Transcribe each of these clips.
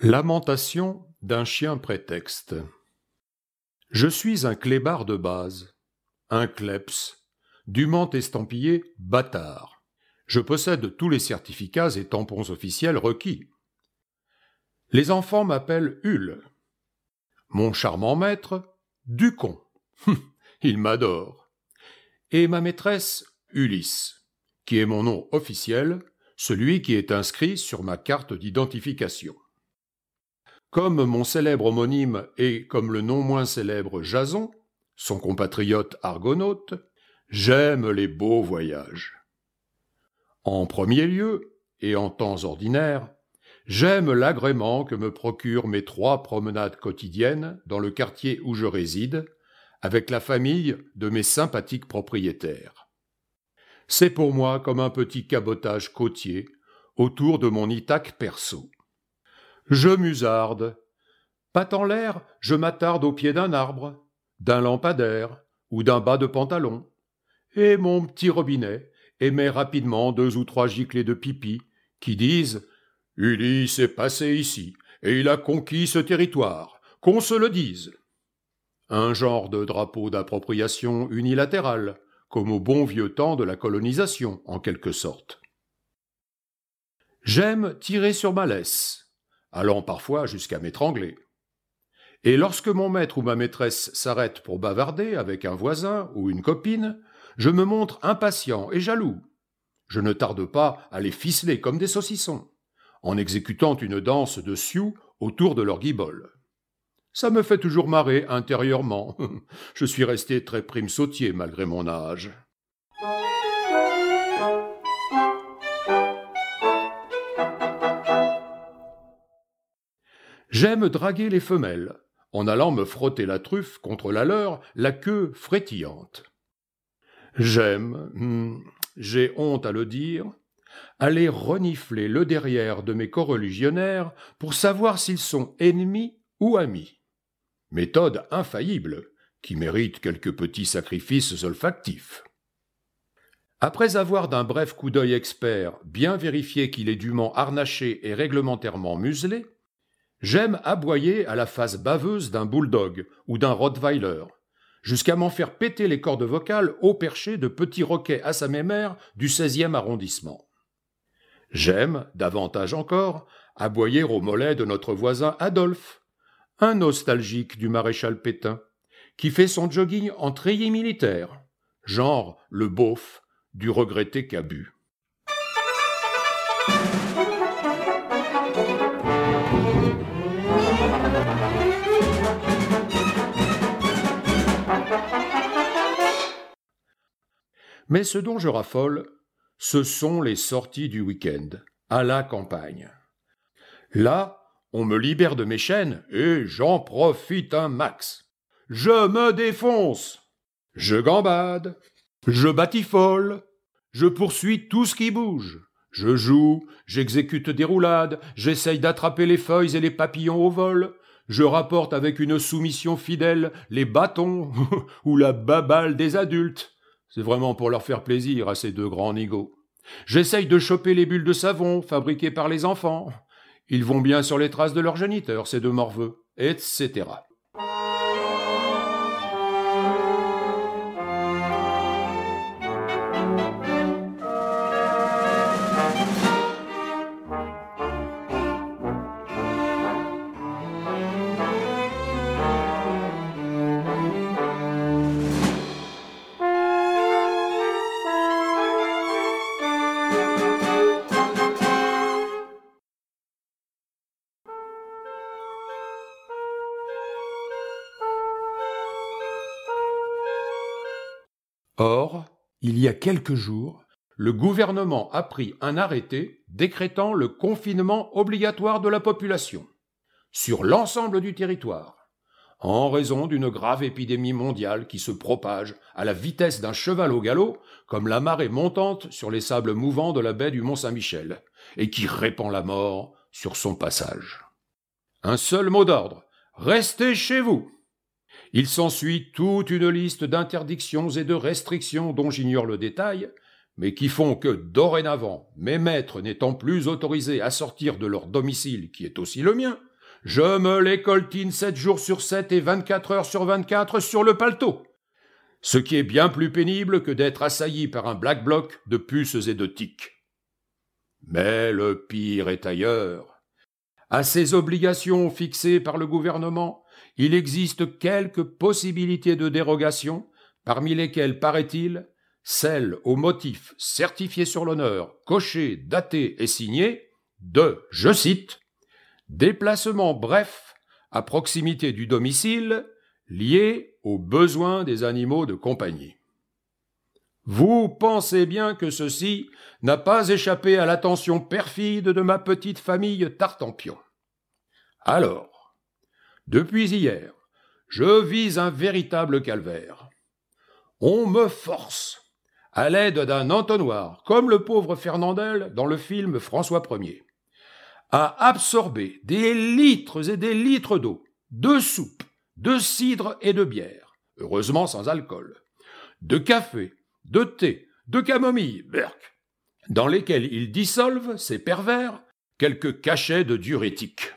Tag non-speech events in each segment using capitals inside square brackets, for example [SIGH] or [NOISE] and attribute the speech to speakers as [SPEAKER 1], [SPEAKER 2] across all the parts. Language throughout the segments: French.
[SPEAKER 1] Lamentation d'un chien prétexte. Je suis un clébard de base, un kleps, dûment estampillé bâtard. Je possède tous les certificats et tampons officiels requis. Les enfants m'appellent Hul. Mon charmant maître, Ducon. Il m'adore. Et ma maîtresse, Ulysse, qui est mon nom officiel, celui qui est inscrit sur ma carte d'identification. Comme mon célèbre homonyme et comme le non moins célèbre Jason, son compatriote argonaute, j'aime les beaux voyages. En premier lieu, et en temps ordinaire, j'aime l'agrément que me procurent mes trois promenades quotidiennes dans le quartier où je réside, avec la famille de mes sympathiques propriétaires. C'est pour moi comme un petit cabotage côtier autour de mon Ithaque perso. Je musarde. Pas en l'air, je m'attarde au pied d'un arbre, d'un lampadaire ou d'un bas de pantalon. Et mon petit robinet émet rapidement deux ou trois giclées de pipi qui disent Ulysse est passé ici et il a conquis ce territoire, qu'on se le dise. Un genre de drapeau d'appropriation unilatérale, comme au bon vieux temps de la colonisation, en quelque sorte. J'aime tirer sur ma laisse, allant parfois jusqu'à m'étrangler. Et lorsque mon maître ou ma maîtresse s'arrête pour bavarder avec un voisin ou une copine, je me montre impatient et jaloux. Je ne tarde pas à les ficeler comme des saucissons, en exécutant une danse de sioux autour de leur guibole. Ça me fait toujours marrer intérieurement. [LAUGHS] je suis resté très prime sautier malgré mon âge. J'aime draguer les femelles, en allant me frotter la truffe contre la leur, la queue frétillante. J'aime, hmm, j'ai honte à le dire, aller renifler le derrière de mes coreligionnaires pour savoir s'ils sont ennemis ou amis. Méthode infaillible, qui mérite quelques petits sacrifices olfactifs. Après avoir d'un bref coup d'œil expert bien vérifié qu'il est dûment harnaché et réglementairement muselé, J'aime aboyer à la face baveuse d'un bulldog ou d'un rottweiler, jusqu'à m'en faire péter les cordes vocales au perché de petits roquets à sa mémère du 16e arrondissement. J'aime, davantage encore, aboyer au mollet de notre voisin Adolphe, un nostalgique du maréchal Pétain, qui fait son jogging en treillis militaire, genre le beauf du regretté Cabu. Mais ce dont je raffole, ce sont les sorties du week-end, à la campagne. Là, on me libère de mes chaînes et j'en profite un max. Je me défonce. Je gambade. Je batifole. Je poursuis tout ce qui bouge. Je joue, j'exécute des roulades, j'essaye d'attraper les feuilles et les papillons au vol, je rapporte avec une soumission fidèle les bâtons [LAUGHS] ou la babale des adultes. C'est vraiment pour leur faire plaisir à ces deux grands nigauds. J'essaye de choper les bulles de savon fabriquées par les enfants. Ils vont bien sur les traces de leurs géniteurs, ces deux morveux, etc. il y a quelques jours, le gouvernement a pris un arrêté décrétant le confinement obligatoire de la population sur l'ensemble du territoire, en raison d'une grave épidémie mondiale qui se propage à la vitesse d'un cheval au galop, comme la marée montante sur les sables mouvants de la baie du Mont-Saint-Michel, et qui répand la mort sur son passage. Un seul mot d'ordre. Restez chez vous. Il s'ensuit toute une liste d'interdictions et de restrictions dont j'ignore le détail, mais qui font que, dorénavant, mes maîtres n'étant plus autorisés à sortir de leur domicile, qui est aussi le mien, je me les coltine sept jours sur sept et vingt-quatre heures sur vingt-quatre sur le paletot. Ce qui est bien plus pénible que d'être assailli par un black bloc de puces et de tiques. Mais le pire est ailleurs. À ces obligations fixées par le gouvernement, il existe quelques possibilités de dérogation, parmi lesquelles, paraît-il, celle au motif certifié sur l'honneur, coché, daté et signé de, je cite, déplacement bref à proximité du domicile lié aux besoins des animaux de compagnie. Vous pensez bien que ceci n'a pas échappé à l'attention perfide de ma petite famille Tartampion. Alors, depuis hier, je vis un véritable calvaire. On me force à l'aide d'un entonnoir, comme le pauvre Fernandel dans le film François Ier, à absorber des litres et des litres d'eau, de soupe, de cidre et de bière, heureusement sans alcool, de café, de thé, de camomille, berk, dans lesquels il dissolvent, ces pervers, quelques cachets de diurétique.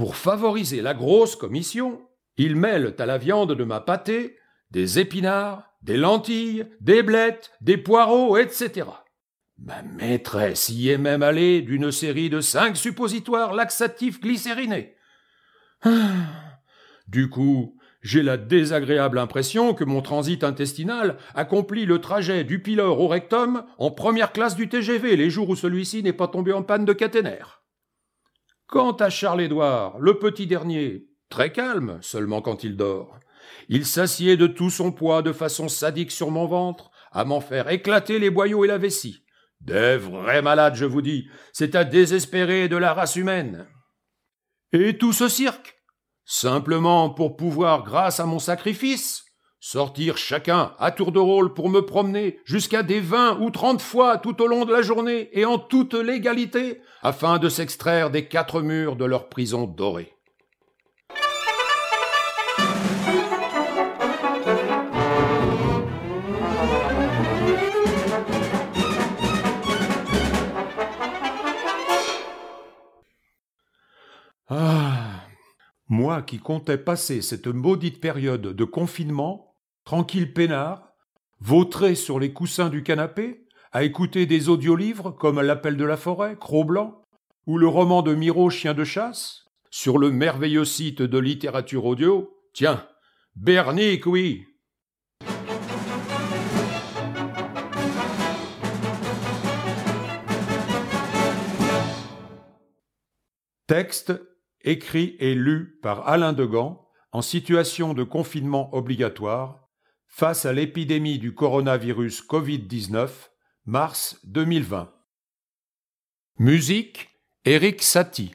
[SPEAKER 1] Pour favoriser la grosse commission, ils mêlent à la viande de ma pâtée des épinards, des lentilles, des blettes, des poireaux, etc. Ma maîtresse y est même allée d'une série de cinq suppositoires laxatifs glycérinés. Ah. Du coup, j'ai la désagréable impression que mon transit intestinal accomplit le trajet du pylore au rectum en première classe du TGV les jours où celui-ci n'est pas tombé en panne de caténaire. Quant à Charles-Édouard, le petit dernier, très calme seulement quand il dort, il s'assied de tout son poids de façon sadique sur mon ventre, à m'en faire éclater les boyaux et la vessie. Des vrais malades, je vous dis, c'est à désespérer de la race humaine. Et tout ce cirque? Simplement pour pouvoir, grâce à mon sacrifice, sortir chacun à tour de rôle pour me promener jusqu'à des vingt ou trente fois tout au long de la journée et en toute légalité, afin de s'extraire des quatre murs de leur prison dorée. Ah. Moi qui comptais passer cette maudite période de confinement, tranquille peinard, vautré sur les coussins du canapé, à écouter des audiolivres comme L'appel de la forêt, Cro-Blanc, ou le roman de Miro, Chien de chasse, sur le merveilleux site de littérature audio, tiens, Bernic, oui, Texte écrit et lu par Alain Degan en situation de confinement obligatoire face à l'épidémie du coronavirus Covid-19, mars 2020. Musique Eric Satie.